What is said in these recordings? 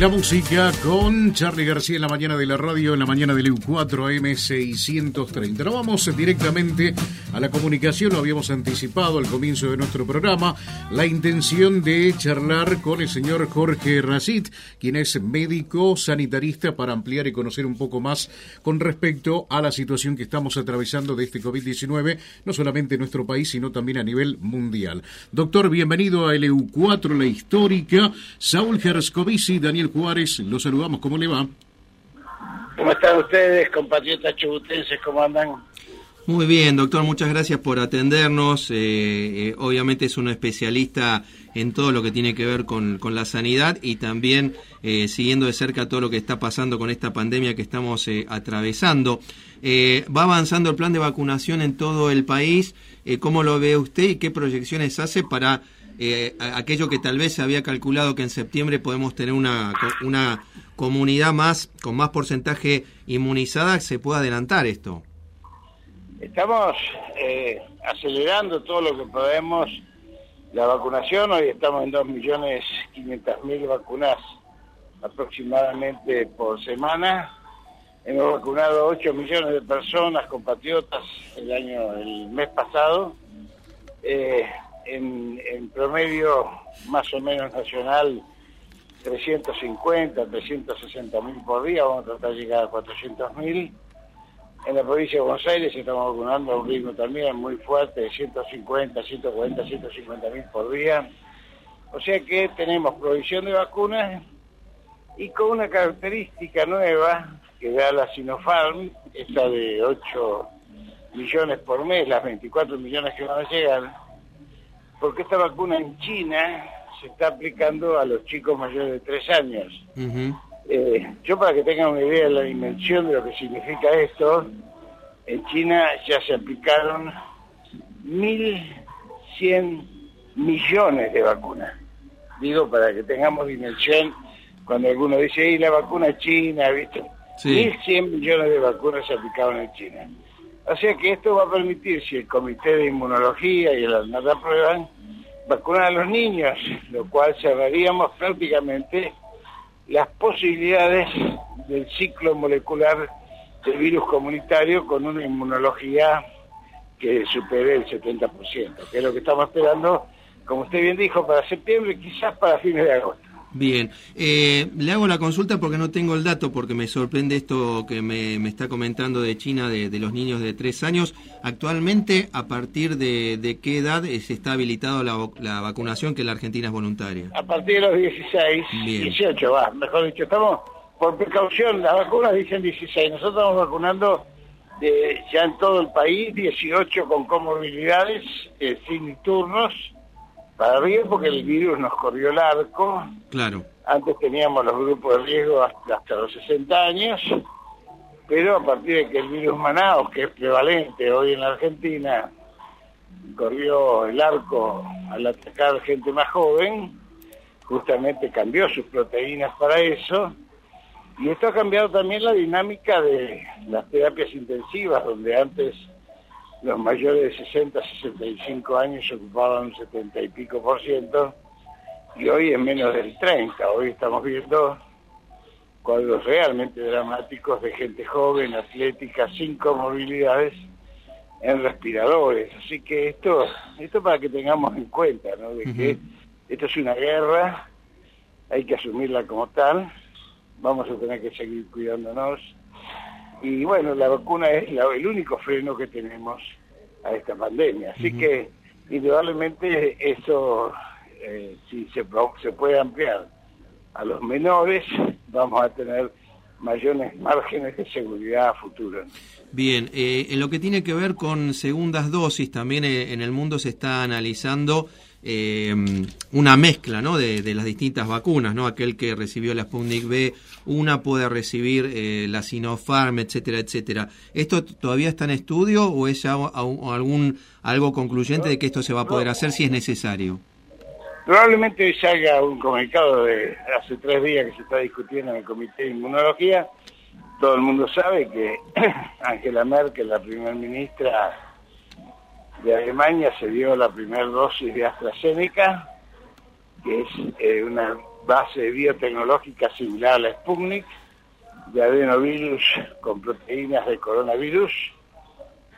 La música con Charlie García en la mañana de la radio, en la mañana del EU4 AM630. Nos vamos directamente a la comunicación, lo habíamos anticipado al comienzo de nuestro programa, la intención de charlar con el señor Jorge Racit, quien es médico sanitarista, para ampliar y conocer un poco más con respecto a la situación que estamos atravesando de este COVID-19, no solamente en nuestro país, sino también a nivel mundial. Doctor, bienvenido a LU4, la histórica. Saúl Gerscovici, Daniel Juárez, los saludamos, ¿cómo le va? ¿Cómo están ustedes, compatriotas chubutenses? ¿Cómo andan? Muy bien, doctor, muchas gracias por atendernos. Eh, eh, obviamente es un especialista en todo lo que tiene que ver con, con la sanidad y también eh, siguiendo de cerca todo lo que está pasando con esta pandemia que estamos atravesando. va avanzando el plan de vacunación en todo el país. ¿Cómo lo ve usted y qué proyecciones hace para eh, aquello que tal vez se había calculado que en septiembre podemos tener una, una comunidad más con más porcentaje inmunizada, se puede adelantar esto. Estamos eh, acelerando todo lo que podemos la vacunación, hoy estamos en 2.500.000 vacunas aproximadamente por semana. Hemos vacunado 8 millones de personas, compatriotas, el año, el mes pasado. Eh, en, promedio más o menos nacional 350, 360 mil por día, vamos a tratar de llegar a 400 mil. En la provincia de Buenos Aires estamos vacunando a un ritmo también muy fuerte de 150, 140, 150 mil por día. O sea que tenemos provisión de vacunas y con una característica nueva que da la Sinopharm, esta de 8 millones por mes, las 24 millones que van a llegar, porque esta vacuna en China se está aplicando a los chicos mayores de tres años. Eh, yo para que tengan una idea de la dimensión de lo que significa esto, en China ya se aplicaron 1.100 millones de vacunas. Digo, para que tengamos dimensión, cuando alguno dice, y la vacuna china, ¿viste? 1.100 millones de vacunas se aplicaron en China. O sea que esto va a permitir, si el Comité de Inmunología y el ANAT aprueban, vacunar a los niños, lo cual cerraríamos prácticamente las posibilidades del ciclo molecular del virus comunitario con una inmunología que supere el 70%, que es lo que estamos esperando, como usted bien dijo, para septiembre, quizás para fines de agosto. Bien, eh, le hago la consulta porque no tengo el dato, porque me sorprende esto que me, está comentando de China, de, los niños de tres años. Actualmente, ¿a partir de, qué edad se está habilitado la, vacunación que la Argentina es voluntaria? A partir de los 16, 18, va, mejor dicho, estamos por precaución, las vacunas dicen 16, nosotros estamos vacunando de, ya en todo el país, 18 con comorbilidades, eh, sin turnos para arriba porque el virus nos corrió el arco. Claro. Antes teníamos los grupos de riesgo hasta, los 60 años, pero a partir de que el virus Manaus, que es prevalente hoy en la Argentina, corrió el arco al atacar gente más joven, justamente cambió sus proteínas para eso, y esto ha cambiado también la dinámica de las terapias intensivas, donde antes los mayores de 60, 65 años ocupaban un 70 y pico por ciento y hoy es menos del 30. Hoy estamos viendo cuadros realmente dramáticos de gente joven, atlética, sin comorbilidades, en respiradores. Así que esto, esto para que tengamos en cuenta, ¿no? De que esto es una guerra, hay que asumirla como tal, vamos a tener que seguir cuidándonos y bueno, la vacuna es el único freno que tenemos a esta pandemia. Así que indudablemente eso, eh, si se, se puede ampliar a los menores, vamos a tener mayores márgenes de seguridad a futuro. Bien, eh, en lo que tiene que ver con segundas dosis, también eh, en el mundo se está analizando eh, una mezcla ¿no? de, las distintas vacunas, ¿no? Aquel que recibió la Sputnik B, una puede recibir eh, la Sinopharm, etcétera, etcétera. ¿Esto todavía está en estudio o es ya algún algo concluyente de que esto se va a poder hacer si es necesario? Probablemente salga un comunicado de hace tres días que se está discutiendo en el Comité de Inmunología. Todo el mundo sabe que Angela Merkel, la primera ministra, de Alemania se dio la primera dosis de AstraZeneca, que es eh, una base biotecnológica similar a la Sputnik, de adenovirus con proteínas de coronavirus,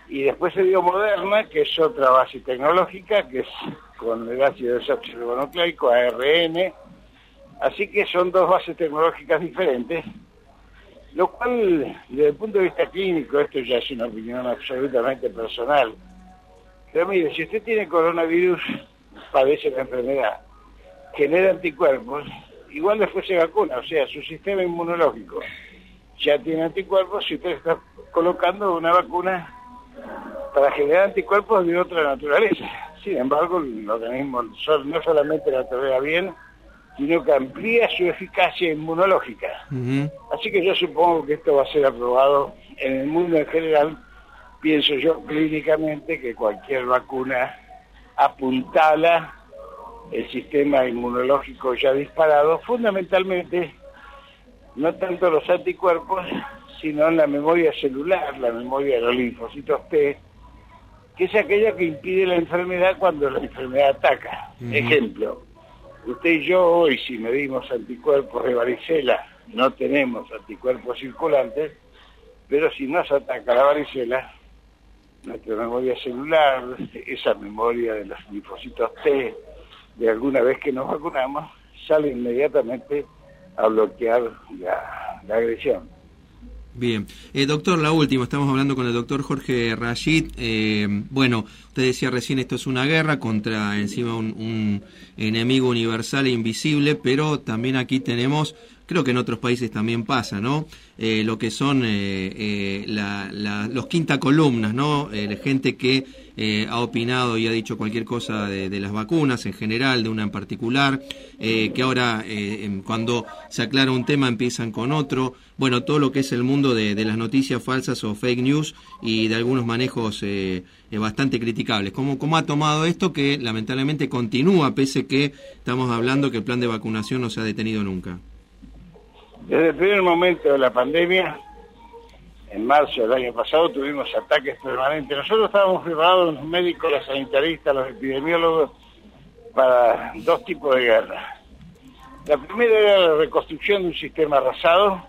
y después se dio Moderna, que es otra base tecnológica, que es con el ácido desoxirribonucleico, ARN, así que son dos bases tecnológicas diferentes, lo cual, desde el punto de vista clínico, esto ya es una opinión absolutamente personal, pero mire, si usted tiene coronavirus, padece la enfermedad, genera anticuerpos, igual después se vacuna, o sea, su sistema inmunológico ya tiene anticuerpos y usted está colocando una vacuna para generar anticuerpos de otra naturaleza. Sin embargo, el organismo no solamente la tolera bien, sino que amplía su eficacia inmunológica. Así que yo supongo que esto va a ser aprobado en el mundo en general. Pienso yo clínicamente que cualquier vacuna apuntala el sistema inmunológico ya disparado, fundamentalmente no tanto los anticuerpos, sino la memoria celular, la memoria de los linfocitos T, que es aquella que impide la enfermedad cuando la enfermedad ataca. Ejemplo, usted y yo hoy si medimos anticuerpos de varicela, no tenemos anticuerpos circulantes, pero si nos ataca la varicela, nuestra memoria celular, esa memoria de los linfocitos T, de alguna vez que nos vacunamos, sale inmediatamente a bloquear la, agresión. Bien. Eh, doctor, la última, estamos hablando con el doctor Jorge Rashid. Eh, bueno, usted decía recién esto es una guerra contra encima un, enemigo universal e invisible, pero también aquí tenemos, creo que en otros países también pasa, ¿no? Eh, lo que son los quinta columnas, ¿no? gente que eh, ha opinado y ha dicho cualquier cosa de, las vacunas en general, de una en particular, eh, que ahora eh, cuando se aclara un tema empiezan con otro. Bueno, todo lo que es el mundo de, las noticias falsas o fake news y de algunos manejos bastante criticables. ¿Cómo, ¿Cómo ha tomado esto que lamentablemente continúa, pese que estamos hablando que el plan de vacunación no se ha detenido nunca? Desde el primer momento de la pandemia, en marzo del año pasado tuvimos ataques permanentes. Nosotros estábamos preparados, los médicos, los sanitaristas, los epidemiólogos, para dos tipos de guerra. La primera era la reconstrucción de un sistema arrasado,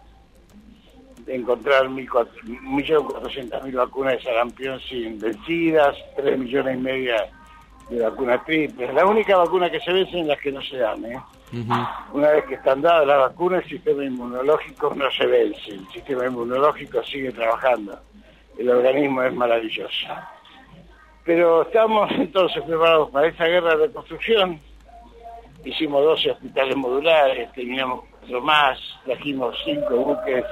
de encontrar 1.400.000 vacunas de sarampión sin vencidas, 3 millones y media de vacunas triples. La única vacuna que se vence es las que no se dan. ¿eh? Una vez que están dadas las vacunas, el sistema inmunológico no se vence, el sistema inmunológico sigue trabajando. El organismo es maravilloso. Pero estamos entonces preparados para esta guerra de reconstrucción. Hicimos 12 hospitales modulares, terminamos cuatro más, trajimos cinco buques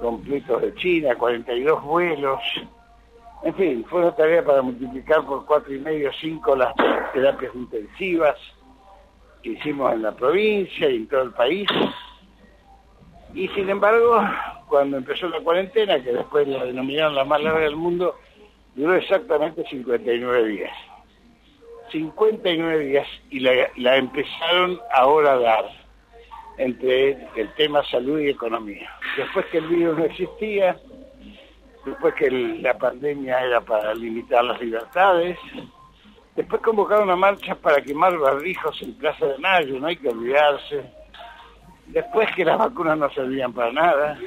completos de China, 42 vuelos. En fin, fue una tarea para multiplicar por cuatro y medio, cinco las terapias intensivas que hicimos en la provincia y en todo el país. Y sin embargo, cuando empezó la cuarentena, que después la denominaron la más larga del mundo, duró exactamente 59 días. 59 días y la, empezaron ahora a dar entre el tema salud y economía. Después que el virus no existía, después que la pandemia era para limitar las libertades, Después convocaron una marcha para quemar barbijos en Plaza de Mayo, no hay que olvidarse. Después que las vacunas no servían para nada.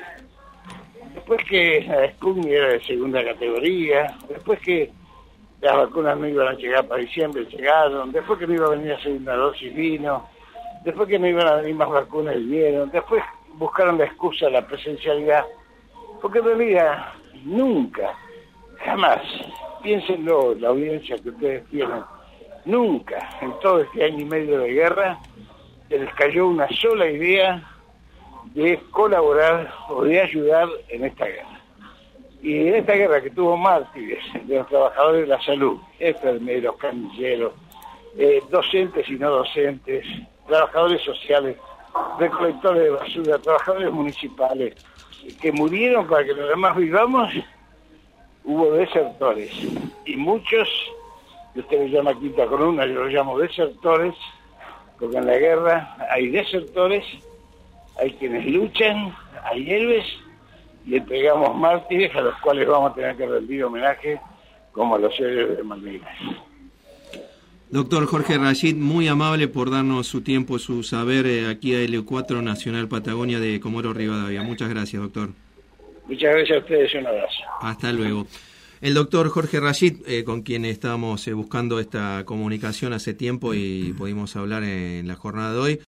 Después que la Sputnik era de segunda categoría. Después que las vacunas no iban a llegar para diciembre, llegaron. Después que no iba a venir a segunda dosis, vino. Después que no iban a venir más vacunas, vinieron. Después buscaron la excusa de la presencialidad. Porque en realidad nunca, jamás piénsenlo, la audiencia que ustedes tienen, nunca en todo este año y medio de guerra se les cayó una sola idea de colaborar o de ayudar en esta guerra. Y en esta guerra que tuvo mártires de los trabajadores de la salud, enfermeros, camilleros, eh, docentes y no docentes, trabajadores sociales, recolectores de basura, trabajadores municipales, que murieron para que los demás vivamos, hubo desertores y muchos, usted los llama quinta columna, yo los llamo desertores, porque en la guerra hay desertores, hay quienes luchan, hay héroes y entregamos mártires a los cuales vamos a tener que rendir homenaje como a los héroes de Malvinas. Doctor Jorge Rashid, muy amable por darnos su tiempo, su saber eh, aquí a L4 Nacional Patagonia de Comoro Rivadavia. Muchas gracias, doctor. Muchas gracias a ustedes y un abrazo. Hasta luego. El doctor Jorge Rashid, eh, con quien estábamos eh, buscando esta comunicación hace tiempo y pudimos hablar en la jornada de hoy.